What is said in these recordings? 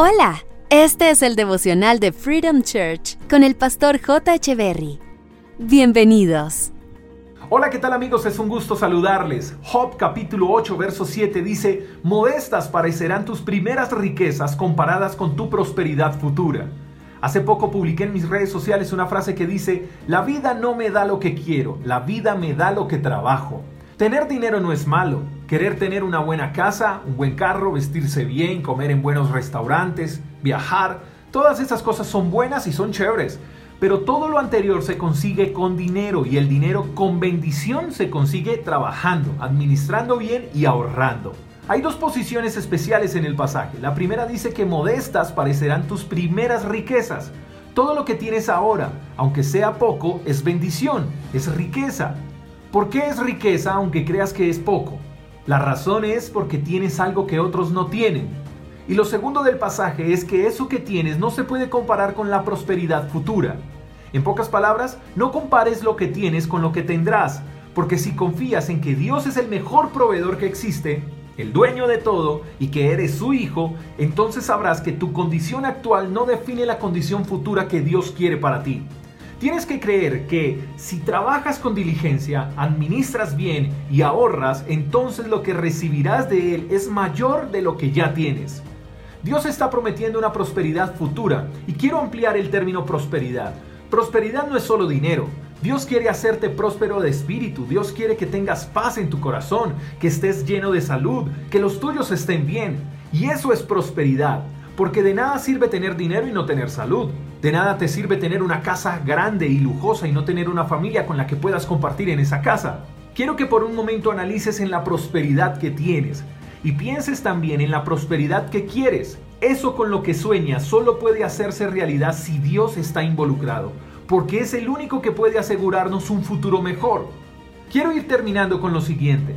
Hola, este es el devocional de Freedom Church con el pastor J. Berry. Bienvenidos. Hola, ¿qué tal amigos? Es un gusto saludarles. Job capítulo 8, verso 7 dice, Modestas parecerán tus primeras riquezas comparadas con tu prosperidad futura. Hace poco publiqué en mis redes sociales una frase que dice, La vida no me da lo que quiero, la vida me da lo que trabajo. Tener dinero no es malo. Querer tener una buena casa, un buen carro, vestirse bien, comer en buenos restaurantes, viajar, todas esas cosas son buenas y son chéveres. Pero todo lo anterior se consigue con dinero y el dinero con bendición se consigue trabajando, administrando bien y ahorrando. Hay dos posiciones especiales en el pasaje. La primera dice que modestas parecerán tus primeras riquezas. Todo lo que tienes ahora, aunque sea poco, es bendición, es riqueza. ¿Por qué es riqueza aunque creas que es poco? La razón es porque tienes algo que otros no tienen. Y lo segundo del pasaje es que eso que tienes no se puede comparar con la prosperidad futura. En pocas palabras, no compares lo que tienes con lo que tendrás, porque si confías en que Dios es el mejor proveedor que existe, el dueño de todo, y que eres su hijo, entonces sabrás que tu condición actual no define la condición futura que Dios quiere para ti. Tienes que creer que si trabajas con diligencia, administras bien y ahorras, entonces lo que recibirás de Él es mayor de lo que ya tienes. Dios está prometiendo una prosperidad futura y quiero ampliar el término prosperidad. Prosperidad no es solo dinero. Dios quiere hacerte próspero de espíritu, Dios quiere que tengas paz en tu corazón, que estés lleno de salud, que los tuyos estén bien. Y eso es prosperidad, porque de nada sirve tener dinero y no tener salud. De nada te sirve tener una casa grande y lujosa y no tener una familia con la que puedas compartir en esa casa. Quiero que por un momento analices en la prosperidad que tienes y pienses también en la prosperidad que quieres. Eso con lo que sueñas solo puede hacerse realidad si Dios está involucrado, porque es el único que puede asegurarnos un futuro mejor. Quiero ir terminando con lo siguiente.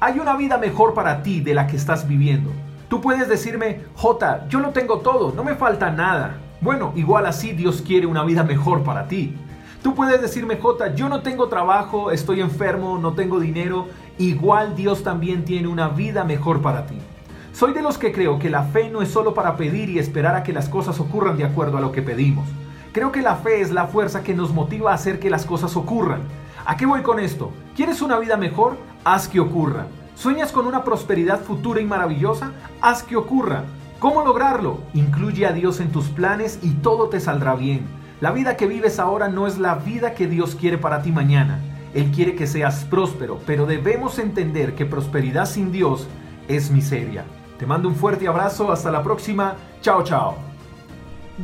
Hay una vida mejor para ti de la que estás viviendo. Tú puedes decirme, J, yo lo tengo todo, no me falta nada. Bueno, igual así Dios quiere una vida mejor para ti. Tú puedes decirme, J, yo no tengo trabajo, estoy enfermo, no tengo dinero. Igual Dios también tiene una vida mejor para ti. Soy de los que creo que la fe no es solo para pedir y esperar a que las cosas ocurran de acuerdo a lo que pedimos. Creo que la fe es la fuerza que nos motiva a hacer que las cosas ocurran. ¿A qué voy con esto? ¿Quieres una vida mejor? Haz que ocurra. ¿Sueñas con una prosperidad futura y maravillosa? Haz que ocurra. ¿Cómo lograrlo? Incluye a Dios en tus planes y todo te saldrá bien. La vida que vives ahora no es la vida que Dios quiere para ti mañana. Él quiere que seas próspero, pero debemos entender que prosperidad sin Dios es miseria. Te mando un fuerte abrazo, hasta la próxima. Chao, chao.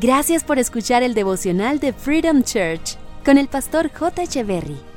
Gracias por escuchar el devocional de Freedom Church con el pastor J. Echeverry.